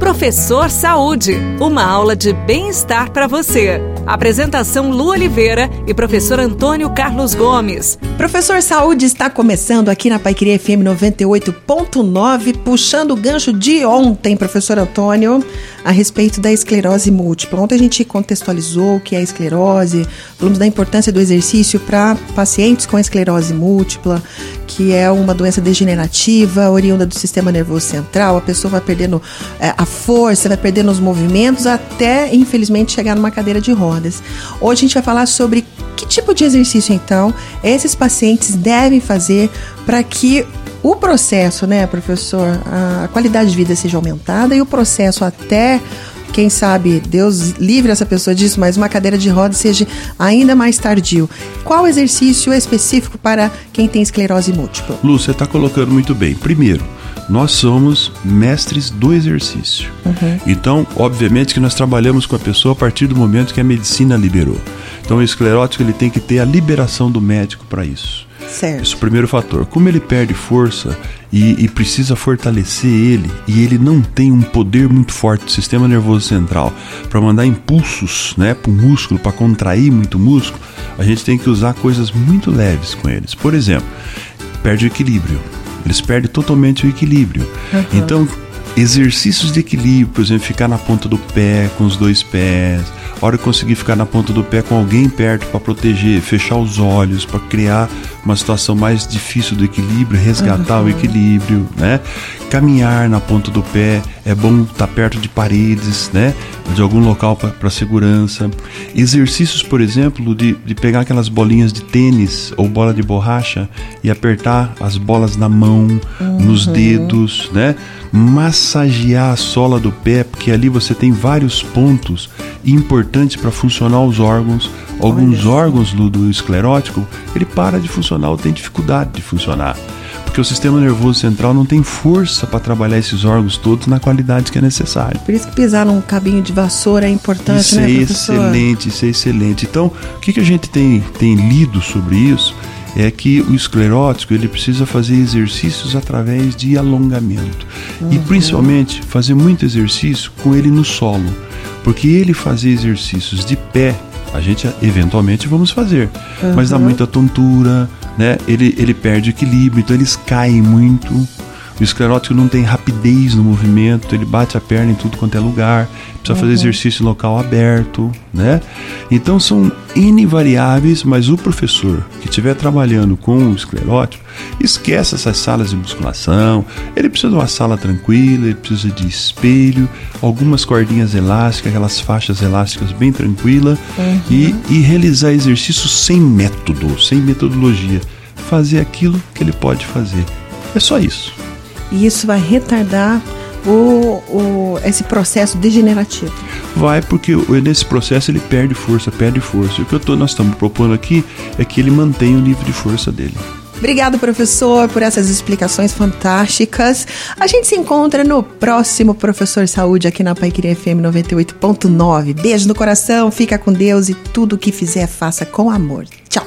Professor Saúde, uma aula de bem-estar para você. Apresentação Lu Oliveira e professor Antônio Carlos Gomes. Professor Saúde está começando aqui na Paiqueria FM 98.9, puxando o gancho de ontem, professor Antônio, a respeito da esclerose múltipla. Ontem a gente contextualizou o que é a esclerose, falamos da importância do exercício para pacientes com esclerose múltipla, que é uma doença degenerativa, oriunda do sistema nervoso central. A pessoa vai perdendo é, a força, vai perdendo os movimentos, até infelizmente chegar numa cadeira de rodas. Hoje a gente vai falar sobre que tipo de exercício então esses pacientes devem fazer para que o processo, né, professor, a qualidade de vida seja aumentada e o processo até quem sabe Deus livre essa pessoa disso, mas uma cadeira de rodas seja ainda mais tardio. Qual exercício específico para quem tem esclerose múltipla? Lu, você está colocando muito bem. Primeiro, nós somos mestres do exercício. Uhum. Então, obviamente que nós trabalhamos com a pessoa a partir do momento que a medicina liberou. Então, o esclerótico ele tem que ter a liberação do médico para isso. Certo. Esse é o primeiro fator. Como ele perde força e, e, precisa fortalecer ele, e ele não tem um poder muito forte do sistema nervoso central para mandar impulsos né, para o músculo, para contrair muito músculo, a gente tem que usar coisas muito leves com eles. Por exemplo, perde o equilíbrio. Eles perdem totalmente o equilíbrio. Uhum. Então, exercícios de equilíbrio, por exemplo, ficar na ponta do pé com os dois pés, a hora que conseguir ficar na ponta do pé com alguém perto para proteger, fechar os olhos, para criar uma situação mais difícil do equilíbrio, resgatar uhum. o equilíbrio, né? Caminhar na ponta do pé, é bom estar tá perto de paredes, né? De algum local para segurança. Exercícios, por exemplo, de, de pegar aquelas bolinhas de tênis ou bola de borracha e apertar as bolas na mão, uhum. nos dedos, né? Massagear a sola do pé, porque ali você tem vários pontos importantes para funcionar os órgãos. Alguns Olha. órgãos do, do esclerótico, ele para de funcionar ou tem dificuldade de funcionar porque o sistema nervoso central não tem força para trabalhar esses órgãos todos na qualidade que é necessário. Por isso que pisar num cabinho de vassoura é importante, isso né, é excelente, isso é excelente. Então, o que, que a gente tem, tem lido sobre isso é que o esclerótico ele precisa fazer exercícios através de alongamento uhum. e principalmente fazer muito exercício com ele no solo, porque ele fazer exercícios de pé a gente eventualmente vamos fazer, uhum. mas dá muita tontura, né? Ele, ele perde equilíbrio, então eles caem muito. O esclerótico não tem rapidez no movimento, ele bate a perna em tudo quanto é lugar, precisa uhum. fazer exercício local aberto, né? Então são N variáveis, mas o professor que estiver trabalhando com o esclerótico, esquece essas salas de musculação, ele precisa de uma sala tranquila, ele precisa de espelho, algumas cordinhas elásticas, aquelas faixas elásticas bem tranquila uhum. e, e realizar exercícios sem método, sem metodologia. Fazer aquilo que ele pode fazer. É só isso e isso vai retardar o, o, esse processo degenerativo. Vai, porque nesse processo ele perde força, perde força. E o que tô, nós estamos propondo aqui é que ele mantenha o nível de força dele. Obrigado, professor, por essas explicações fantásticas. A gente se encontra no próximo Professor Saúde aqui na Paiqueria FM 98.9. Beijo no coração, fica com Deus e tudo o que fizer, faça com amor. Tchau.